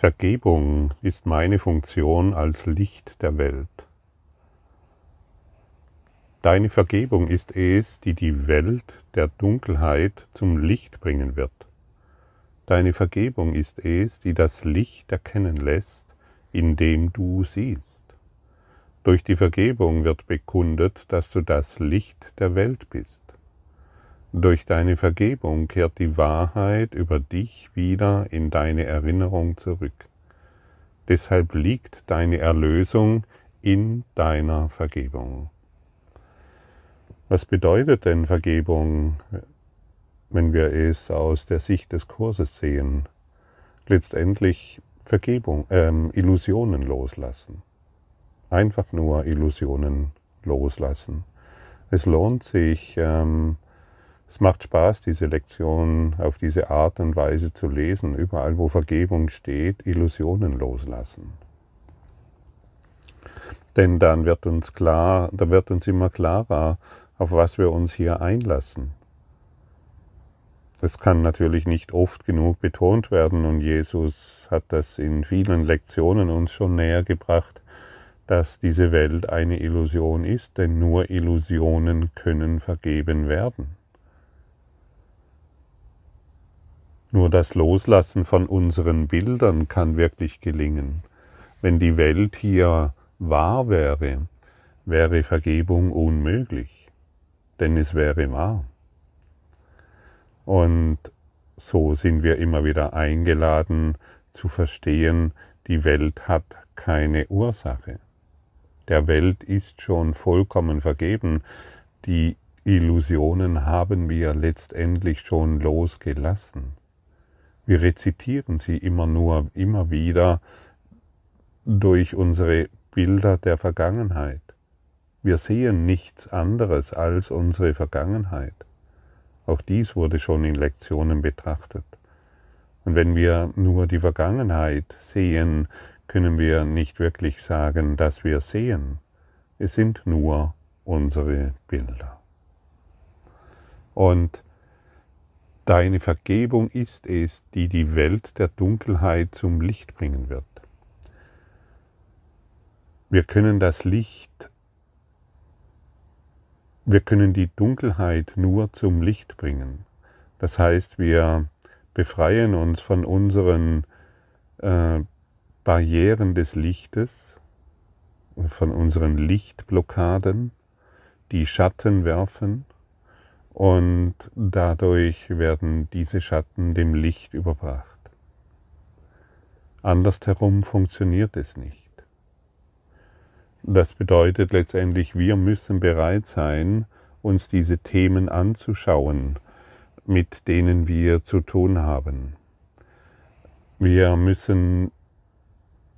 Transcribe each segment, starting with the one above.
Vergebung ist meine Funktion als Licht der Welt. Deine Vergebung ist es, die die Welt der Dunkelheit zum Licht bringen wird. Deine Vergebung ist es, die das Licht erkennen lässt, in dem du siehst. Durch die Vergebung wird bekundet, dass du das Licht der Welt bist. Durch deine Vergebung kehrt die Wahrheit über dich wieder in deine Erinnerung zurück. Deshalb liegt deine Erlösung in deiner Vergebung. Was bedeutet denn Vergebung, wenn wir es aus der Sicht des Kurses sehen? Letztendlich Vergebung, ähm, Illusionen loslassen. Einfach nur Illusionen loslassen. Es lohnt sich, ähm, es macht Spaß, diese Lektion auf diese Art und Weise zu lesen. Überall, wo Vergebung steht, Illusionen loslassen. Denn dann wird uns klar, da wird uns immer klarer, auf was wir uns hier einlassen. Es kann natürlich nicht oft genug betont werden und Jesus hat das in vielen Lektionen uns schon näher gebracht, dass diese Welt eine Illusion ist, denn nur Illusionen können vergeben werden. Nur das Loslassen von unseren Bildern kann wirklich gelingen. Wenn die Welt hier wahr wäre, wäre Vergebung unmöglich, denn es wäre wahr. Und so sind wir immer wieder eingeladen zu verstehen, die Welt hat keine Ursache. Der Welt ist schon vollkommen vergeben. Die Illusionen haben wir letztendlich schon losgelassen. Wir rezitieren sie immer nur, immer wieder durch unsere Bilder der Vergangenheit. Wir sehen nichts anderes als unsere Vergangenheit. Auch dies wurde schon in Lektionen betrachtet. Und wenn wir nur die Vergangenheit sehen, können wir nicht wirklich sagen, dass wir sehen. Es sind nur unsere Bilder. Und Deine Vergebung ist es, die die Welt der Dunkelheit zum Licht bringen wird. Wir können das Licht, wir können die Dunkelheit nur zum Licht bringen. Das heißt, wir befreien uns von unseren äh, Barrieren des Lichtes, von unseren Lichtblockaden, die Schatten werfen und dadurch werden diese Schatten dem Licht überbracht. Andersherum funktioniert es nicht. Das bedeutet letztendlich, wir müssen bereit sein, uns diese Themen anzuschauen, mit denen wir zu tun haben. Wir müssen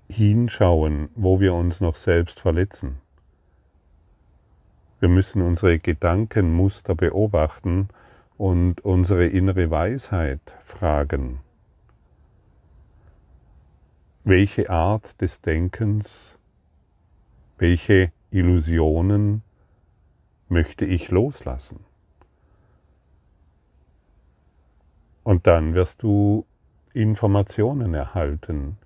hinschauen, wo wir uns noch selbst verletzen. Wir müssen unsere Gedankenmuster beobachten und unsere innere Weisheit fragen. Welche Art des Denkens, welche Illusionen möchte ich loslassen? Und dann wirst du Informationen erhalten.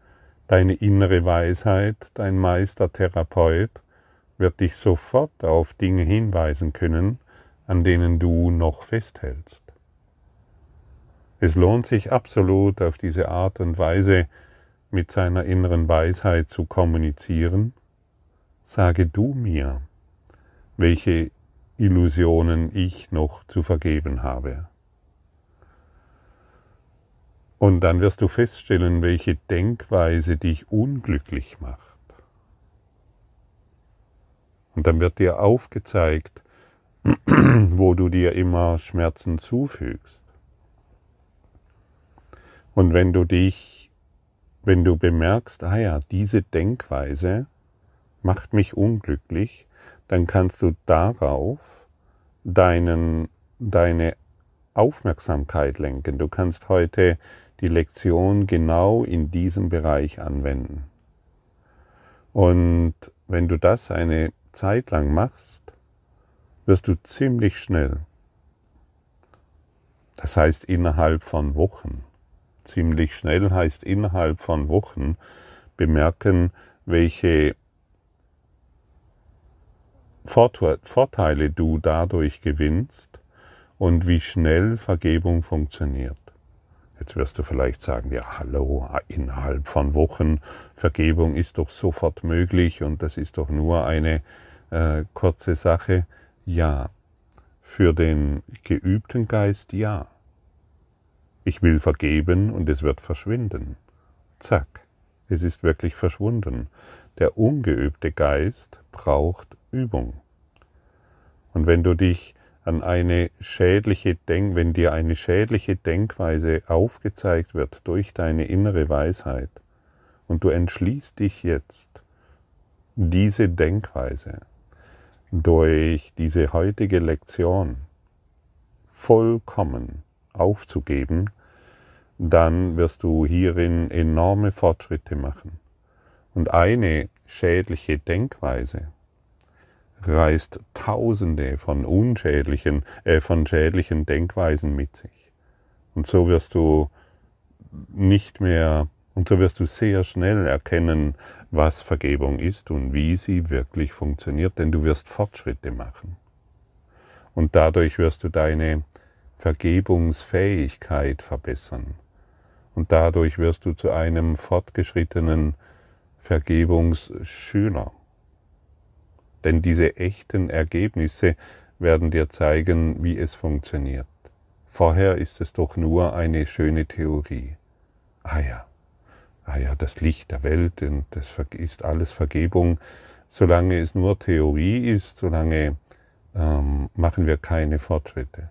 Deine innere Weisheit, dein Meister Therapeut, wird dich sofort auf Dinge hinweisen können, an denen du noch festhältst. Es lohnt sich absolut auf diese Art und Weise mit seiner inneren Weisheit zu kommunizieren. Sage du mir, welche Illusionen ich noch zu vergeben habe. Und dann wirst du feststellen, welche Denkweise dich unglücklich macht. Und dann wird dir aufgezeigt, wo du dir immer Schmerzen zufügst. Und wenn du dich, wenn du bemerkst, ah ja, diese Denkweise macht mich unglücklich, dann kannst du darauf deinen, deine Aufmerksamkeit lenken. Du kannst heute die Lektion genau in diesem Bereich anwenden. Und wenn du das eine Zeit lang machst, wirst du ziemlich schnell, das heißt innerhalb von Wochen, ziemlich schnell heißt innerhalb von Wochen, bemerken, welche Vorteile du dadurch gewinnst und wie schnell Vergebung funktioniert. Jetzt wirst du vielleicht sagen, ja, hallo, innerhalb von Wochen, Vergebung ist doch sofort möglich und das ist doch nur eine äh, kurze Sache. Ja, für den geübten Geist ja. Ich will vergeben und es wird verschwinden. Zack, es ist wirklich verschwunden. Der ungeübte Geist braucht Übung. Und wenn du dich an eine schädliche Denk, wenn dir eine schädliche Denkweise aufgezeigt wird durch deine innere Weisheit und du entschließt dich jetzt, diese Denkweise durch diese heutige Lektion vollkommen aufzugeben, dann wirst du hierin enorme Fortschritte machen. Und eine schädliche Denkweise reißt Tausende von unschädlichen, äh, von schädlichen Denkweisen mit sich. Und so wirst du nicht mehr, und so wirst du sehr schnell erkennen, was Vergebung ist und wie sie wirklich funktioniert, denn du wirst Fortschritte machen. Und dadurch wirst du deine Vergebungsfähigkeit verbessern. Und dadurch wirst du zu einem fortgeschrittenen Vergebungsschüler. Denn diese echten Ergebnisse werden dir zeigen, wie es funktioniert. Vorher ist es doch nur eine schöne Theorie. Ah ja, ah ja, das Licht der Welt und das ist alles Vergebung. Solange es nur Theorie ist, solange ähm, machen wir keine Fortschritte.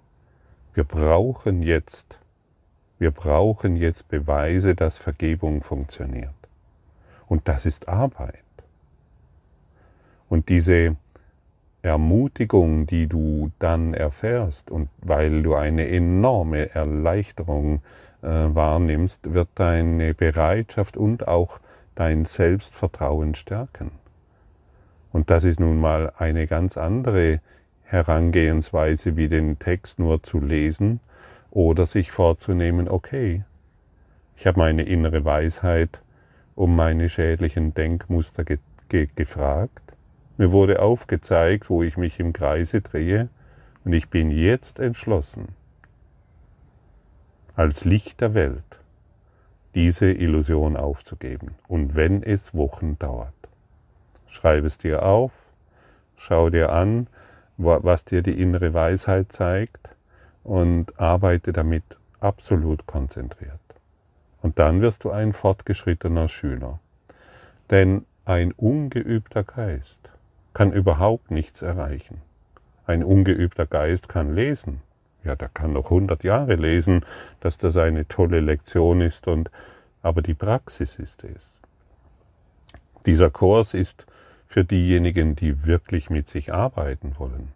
Wir brauchen jetzt, wir brauchen jetzt Beweise, dass Vergebung funktioniert. Und das ist Arbeit. Und diese Ermutigung, die du dann erfährst und weil du eine enorme Erleichterung äh, wahrnimmst, wird deine Bereitschaft und auch dein Selbstvertrauen stärken. Und das ist nun mal eine ganz andere Herangehensweise, wie den Text nur zu lesen oder sich vorzunehmen, okay, ich habe meine innere Weisheit um meine schädlichen Denkmuster ge ge gefragt mir wurde aufgezeigt, wo ich mich im Kreise drehe, und ich bin jetzt entschlossen, als Licht der Welt diese Illusion aufzugeben, und wenn es Wochen dauert. Schreib es dir auf, schau dir an, was dir die innere Weisheit zeigt, und arbeite damit absolut konzentriert. Und dann wirst du ein fortgeschrittener Schüler. Denn ein ungeübter Geist kann überhaupt nichts erreichen. Ein ungeübter Geist kann lesen. Ja, der kann noch hundert Jahre lesen, dass das eine tolle Lektion ist, und, aber die Praxis ist es. Dieser Kurs ist für diejenigen, die wirklich mit sich arbeiten wollen.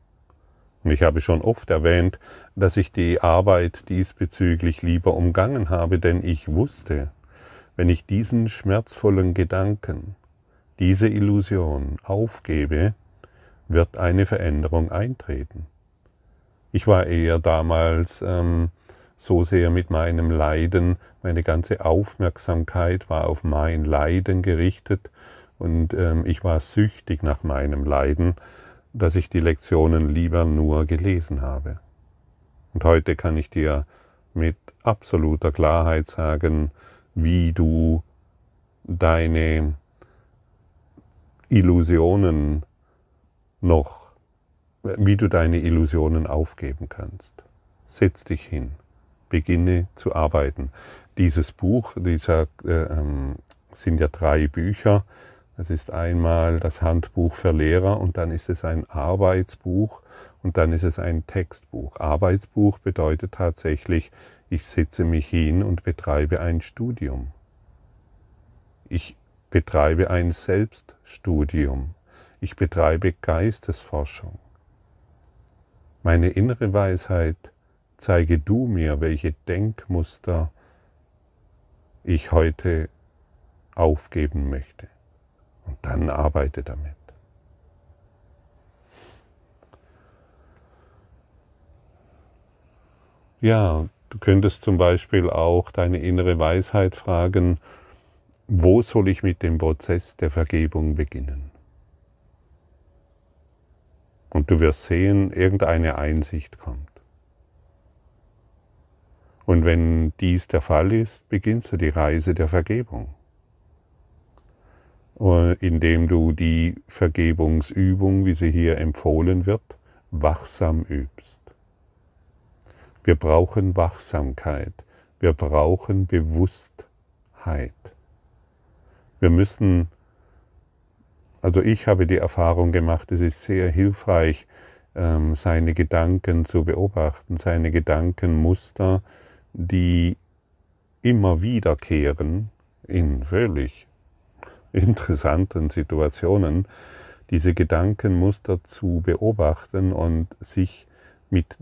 Und ich habe schon oft erwähnt, dass ich die Arbeit diesbezüglich lieber umgangen habe, denn ich wusste, wenn ich diesen schmerzvollen Gedanken, diese Illusion aufgebe, wird eine Veränderung eintreten. Ich war eher damals ähm, so sehr mit meinem Leiden, meine ganze Aufmerksamkeit war auf mein Leiden gerichtet und ähm, ich war süchtig nach meinem Leiden, dass ich die Lektionen lieber nur gelesen habe. Und heute kann ich dir mit absoluter Klarheit sagen, wie du deine Illusionen noch, wie du deine Illusionen aufgeben kannst. Setz dich hin, beginne zu arbeiten. Dieses Buch, dieser äh, ähm, sind ja drei Bücher. Das ist einmal das Handbuch für Lehrer und dann ist es ein Arbeitsbuch und dann ist es ein Textbuch. Arbeitsbuch bedeutet tatsächlich, ich setze mich hin und betreibe ein Studium. Ich betreibe ein Selbststudium. Ich betreibe Geistesforschung. Meine innere Weisheit, zeige du mir, welche Denkmuster ich heute aufgeben möchte. Und dann arbeite damit. Ja, Du könntest zum Beispiel auch deine innere Weisheit fragen, wo soll ich mit dem Prozess der Vergebung beginnen? Und du wirst sehen, irgendeine Einsicht kommt. Und wenn dies der Fall ist, beginnst du die Reise der Vergebung, indem du die Vergebungsübung, wie sie hier empfohlen wird, wachsam übst. Wir brauchen Wachsamkeit, wir brauchen Bewusstheit. Wir müssen, also ich habe die Erfahrung gemacht, es ist sehr hilfreich, ähm, seine Gedanken zu beobachten, seine Gedankenmuster, die immer wiederkehren in völlig interessanten Situationen, diese Gedankenmuster zu beobachten und sich mit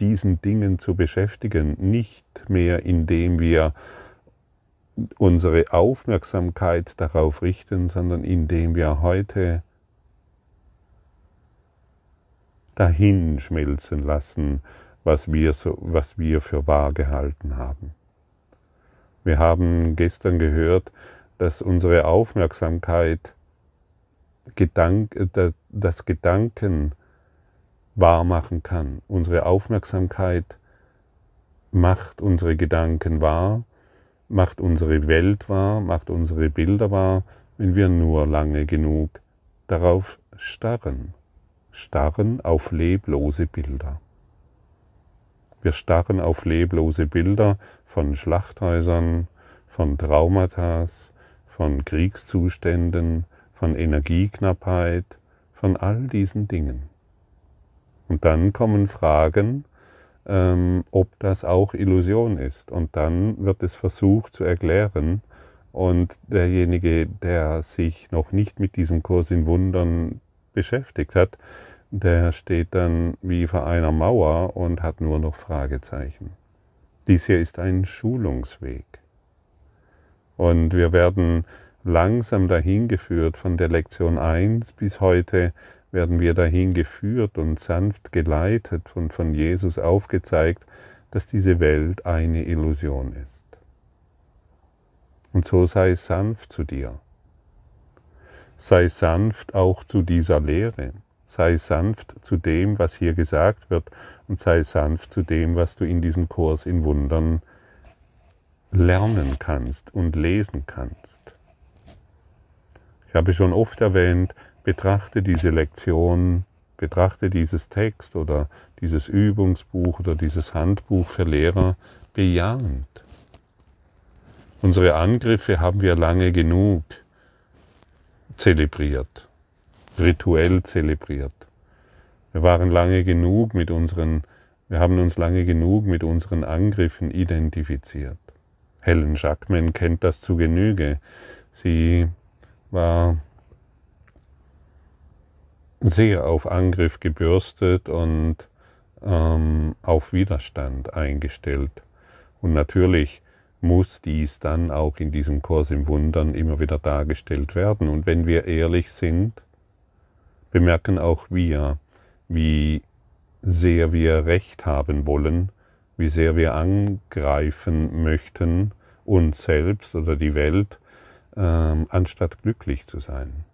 diesen Dingen zu beschäftigen, nicht mehr indem wir unsere Aufmerksamkeit darauf richten, sondern indem wir heute dahin schmelzen lassen, was wir, so, was wir für wahr gehalten haben. Wir haben gestern gehört, dass unsere Aufmerksamkeit Gedank, das Gedanken wahr machen kann. Unsere Aufmerksamkeit macht unsere Gedanken wahr macht unsere Welt wahr, macht unsere Bilder wahr, wenn wir nur lange genug darauf starren. Starren auf leblose Bilder. Wir starren auf leblose Bilder von Schlachthäusern, von Traumata, von Kriegszuständen, von Energieknappheit, von all diesen Dingen. Und dann kommen Fragen, ähm, ob das auch Illusion ist. Und dann wird es versucht zu erklären. Und derjenige, der sich noch nicht mit diesem Kurs in Wundern beschäftigt hat, der steht dann wie vor einer Mauer und hat nur noch Fragezeichen. Dies hier ist ein Schulungsweg. Und wir werden langsam dahin geführt von der Lektion 1 bis heute werden wir dahin geführt und sanft geleitet und von Jesus aufgezeigt, dass diese Welt eine Illusion ist. Und so sei sanft zu dir. Sei sanft auch zu dieser Lehre. Sei sanft zu dem, was hier gesagt wird und sei sanft zu dem, was du in diesem Kurs in Wundern lernen kannst und lesen kannst. Ich habe schon oft erwähnt, betrachte diese Lektion, betrachte dieses Text oder dieses Übungsbuch oder dieses Handbuch für Lehrer bejahend. Unsere Angriffe haben wir lange genug zelebriert, rituell zelebriert. Wir waren lange genug mit unseren, wir haben uns lange genug mit unseren Angriffen identifiziert. Helen Jackman kennt das zu Genüge. Sie war sehr auf Angriff gebürstet und ähm, auf Widerstand eingestellt. Und natürlich muss dies dann auch in diesem Kurs im Wundern immer wieder dargestellt werden. Und wenn wir ehrlich sind, bemerken auch wir, wie sehr wir Recht haben wollen, wie sehr wir angreifen möchten, uns selbst oder die Welt, ähm, anstatt glücklich zu sein.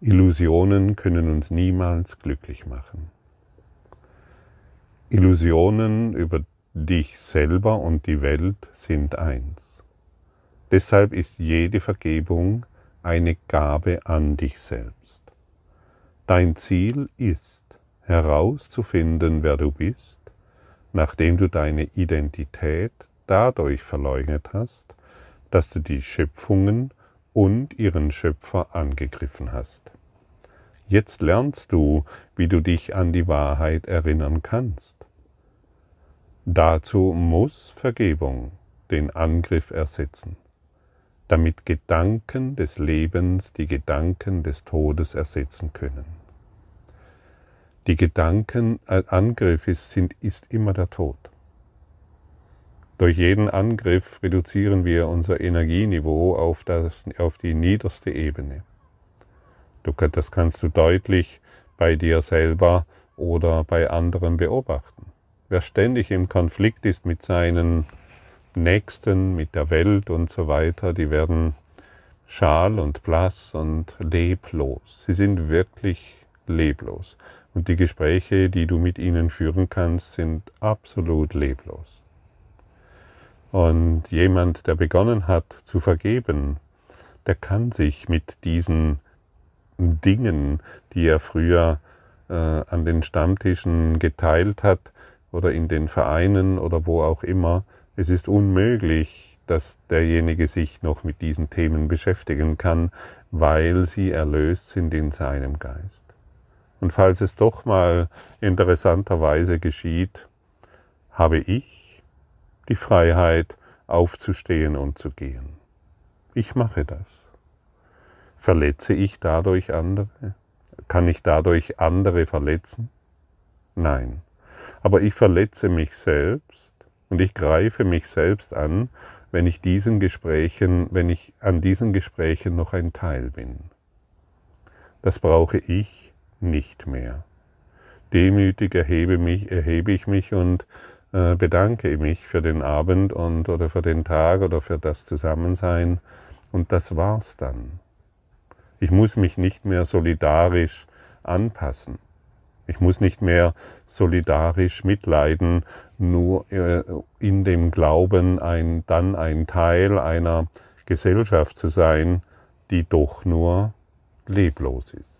Illusionen können uns niemals glücklich machen. Illusionen über dich selber und die Welt sind eins. Deshalb ist jede Vergebung eine Gabe an dich selbst. Dein Ziel ist herauszufinden, wer du bist, nachdem du deine Identität dadurch verleugnet hast, dass du die Schöpfungen und ihren Schöpfer angegriffen hast. Jetzt lernst du, wie du dich an die Wahrheit erinnern kannst. Dazu muss Vergebung den Angriff ersetzen, damit Gedanken des Lebens die Gedanken des Todes ersetzen können. Die Gedankenangriff ist, sind, ist immer der Tod. Durch jeden Angriff reduzieren wir unser Energieniveau auf, das, auf die niederste Ebene. Du, das kannst du deutlich bei dir selber oder bei anderen beobachten. wer ständig im Konflikt ist mit seinen Nächsten, mit der Welt und so weiter, die werden schal und blass und leblos. Sie sind wirklich leblos. Und die Gespräche, die du mit ihnen führen kannst, sind absolut leblos. Und jemand, der begonnen hat zu vergeben, der kann sich mit diesen Dingen, die er früher äh, an den Stammtischen geteilt hat oder in den Vereinen oder wo auch immer, es ist unmöglich, dass derjenige sich noch mit diesen Themen beschäftigen kann, weil sie erlöst sind in seinem Geist. Und falls es doch mal interessanterweise geschieht, habe ich die Freiheit aufzustehen und zu gehen. Ich mache das. Verletze ich dadurch andere? Kann ich dadurch andere verletzen? Nein. Aber ich verletze mich selbst und ich greife mich selbst an, wenn ich diesen Gesprächen, wenn ich an diesen Gesprächen noch ein Teil bin. Das brauche ich nicht mehr. Demütig erhebe, mich, erhebe ich mich und äh, bedanke mich für den Abend und oder für den Tag oder für das Zusammensein und das war's dann. Ich muss mich nicht mehr solidarisch anpassen. Ich muss nicht mehr solidarisch mitleiden, nur äh, in dem Glauben, ein, dann ein Teil einer Gesellschaft zu sein, die doch nur leblos ist,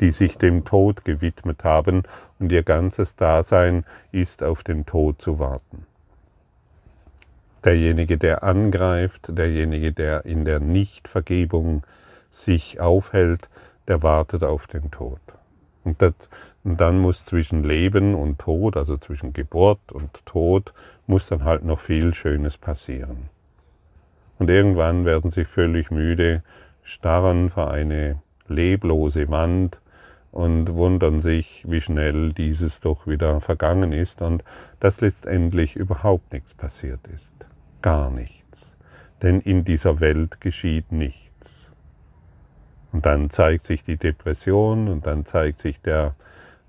die sich dem Tod gewidmet haben und ihr ganzes Dasein ist auf den Tod zu warten. Derjenige, der angreift, derjenige, der in der Nichtvergebung sich aufhält, der wartet auf den Tod. Und, das, und dann muss zwischen Leben und Tod, also zwischen Geburt und Tod, muss dann halt noch viel Schönes passieren. Und irgendwann werden sie völlig müde, starren vor eine leblose Wand und wundern sich, wie schnell dieses doch wieder vergangen ist und dass letztendlich überhaupt nichts passiert ist. Gar nichts. Denn in dieser Welt geschieht nichts. Und dann zeigt sich die Depression und dann zeigt sich der,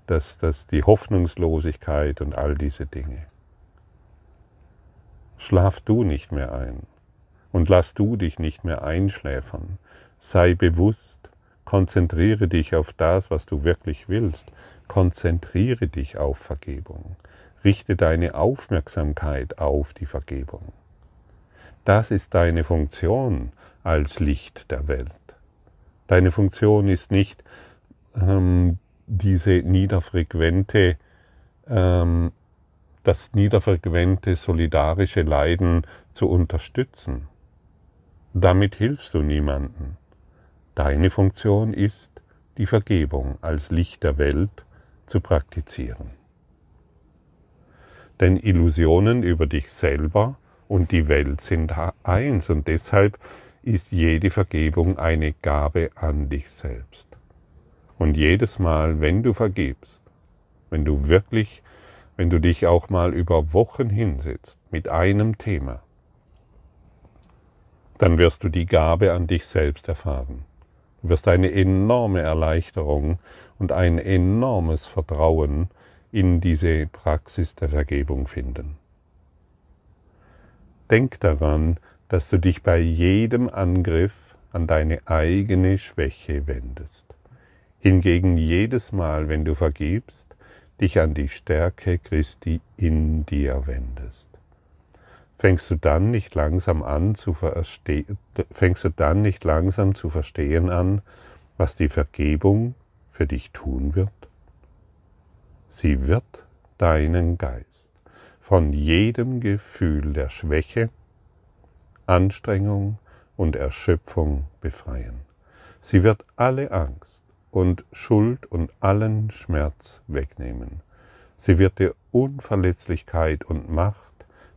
das, das, die Hoffnungslosigkeit und all diese Dinge. Schlaf du nicht mehr ein und lass du dich nicht mehr einschläfern. Sei bewusst Konzentriere dich auf das, was du wirklich willst. Konzentriere dich auf Vergebung. Richte deine Aufmerksamkeit auf die Vergebung. Das ist deine Funktion als Licht der Welt. Deine Funktion ist nicht ähm, diese niederfrequente, ähm, das niederfrequente solidarische Leiden zu unterstützen. Damit hilfst du niemanden. Deine Funktion ist, die Vergebung als Licht der Welt zu praktizieren. Denn Illusionen über dich selber und die Welt sind eins und deshalb ist jede Vergebung eine Gabe an dich selbst. Und jedes Mal, wenn du vergibst, wenn du wirklich, wenn du dich auch mal über Wochen hinsetzt mit einem Thema, dann wirst du die Gabe an dich selbst erfahren. Du wirst eine enorme Erleichterung und ein enormes Vertrauen in diese Praxis der Vergebung finden. Denk daran, dass du dich bei jedem Angriff an deine eigene Schwäche wendest. Hingegen jedes Mal, wenn du vergibst, dich an die Stärke Christi in dir wendest fängst du dann nicht langsam an zu fängst du dann nicht langsam zu verstehen an, was die Vergebung für dich tun wird? Sie wird deinen Geist von jedem Gefühl der Schwäche, Anstrengung und Erschöpfung befreien. Sie wird alle Angst und Schuld und allen Schmerz wegnehmen. Sie wird dir Unverletzlichkeit und Macht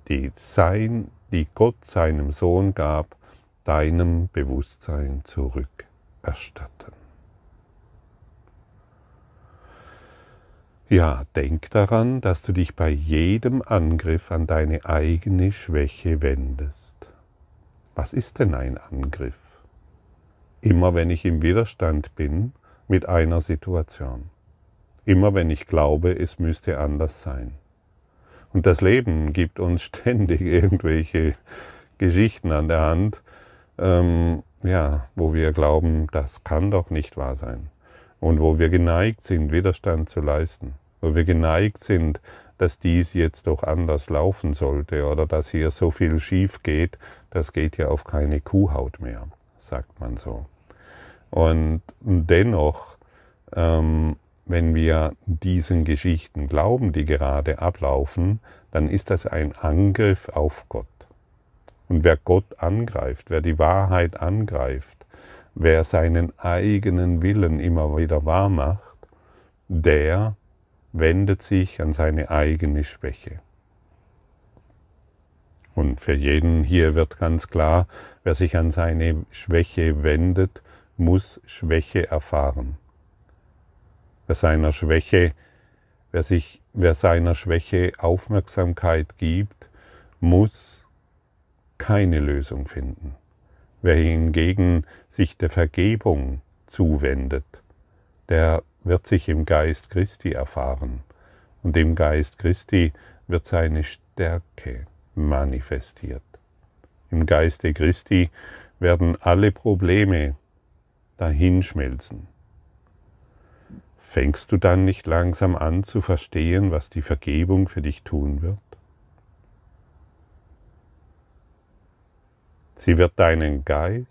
die, sein, die Gott seinem Sohn gab, deinem Bewusstsein zurückerstatten. Ja, denk daran, dass du dich bei jedem Angriff an deine eigene Schwäche wendest. Was ist denn ein Angriff? Immer wenn ich im Widerstand bin mit einer Situation. Immer wenn ich glaube, es müsste anders sein. Und das Leben gibt uns ständig irgendwelche Geschichten an der Hand, ähm, ja, wo wir glauben, das kann doch nicht wahr sein. Und wo wir geneigt sind, Widerstand zu leisten. Wo wir geneigt sind, dass dies jetzt doch anders laufen sollte oder dass hier so viel schief geht, das geht ja auf keine Kuhhaut mehr, sagt man so. Und dennoch, ähm, wenn wir diesen Geschichten glauben, die gerade ablaufen, dann ist das ein Angriff auf Gott. Und wer Gott angreift, wer die Wahrheit angreift, wer seinen eigenen Willen immer wieder wahr macht, der wendet sich an seine eigene Schwäche. Und für jeden hier wird ganz klar, wer sich an seine Schwäche wendet, muss Schwäche erfahren. Wer seiner Schwäche, wer sich, wer seiner Schwäche Aufmerksamkeit gibt, muss keine Lösung finden. Wer hingegen sich der Vergebung zuwendet, der wird sich im Geist Christi erfahren und im Geist Christi wird seine Stärke manifestiert. Im Geiste Christi werden alle Probleme dahinschmelzen. Fängst du dann nicht langsam an zu verstehen, was die Vergebung für dich tun wird? Sie wird deinen Geist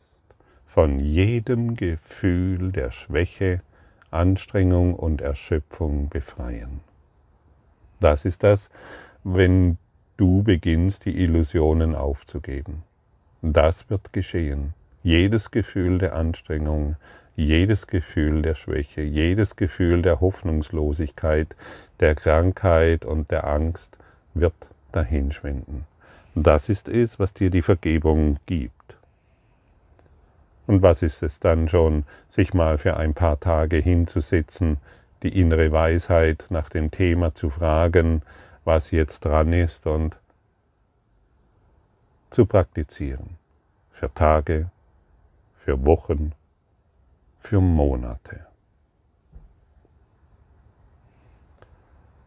von jedem Gefühl der Schwäche, Anstrengung und Erschöpfung befreien. Das ist das, wenn du beginnst, die Illusionen aufzugeben. Das wird geschehen. Jedes Gefühl der Anstrengung, jedes Gefühl der Schwäche, jedes Gefühl der Hoffnungslosigkeit, der Krankheit und der Angst wird dahinschwinden. Das ist es, was dir die Vergebung gibt. Und was ist es dann schon, sich mal für ein paar Tage hinzusetzen, die innere Weisheit nach dem Thema zu fragen, was jetzt dran ist und zu praktizieren. Für Tage, für Wochen, für Monate.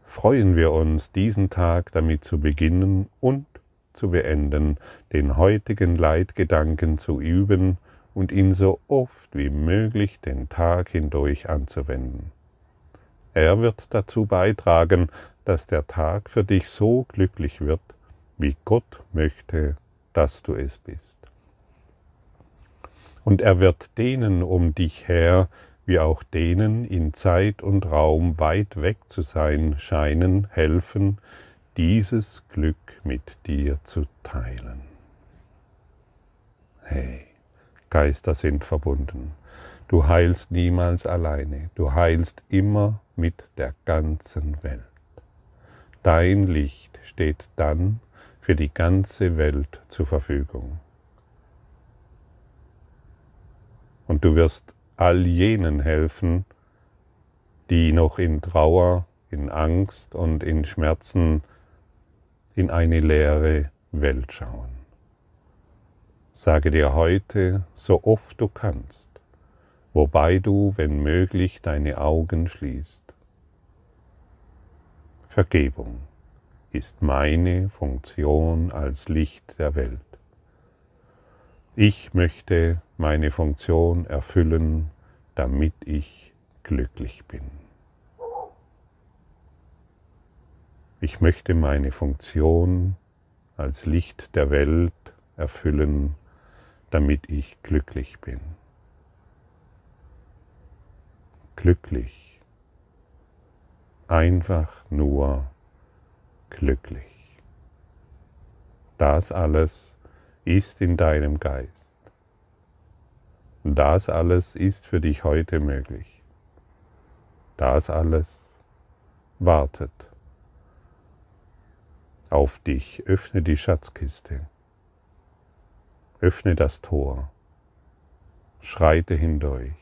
Freuen wir uns, diesen Tag damit zu beginnen und zu beenden, den heutigen Leitgedanken zu üben und ihn so oft wie möglich den Tag hindurch anzuwenden. Er wird dazu beitragen, dass der Tag für dich so glücklich wird, wie Gott möchte, dass du es bist. Und er wird denen um dich her, wie auch denen in Zeit und Raum weit weg zu sein scheinen, helfen, dieses Glück mit dir zu teilen. Hey, Geister sind verbunden. Du heilst niemals alleine, du heilst immer mit der ganzen Welt. Dein Licht steht dann für die ganze Welt zur Verfügung. Und du wirst all jenen helfen, die noch in Trauer, in Angst und in Schmerzen in eine leere Welt schauen. Sage dir heute so oft du kannst, wobei du, wenn möglich, deine Augen schließt. Vergebung ist meine Funktion als Licht der Welt. Ich möchte meine Funktion erfüllen, damit ich glücklich bin. Ich möchte meine Funktion als Licht der Welt erfüllen, damit ich glücklich bin. Glücklich. Einfach nur glücklich. Das alles ist in deinem Geist. Das alles ist für dich heute möglich. Das alles wartet auf dich. Öffne die Schatzkiste. Öffne das Tor. Schreite hindurch.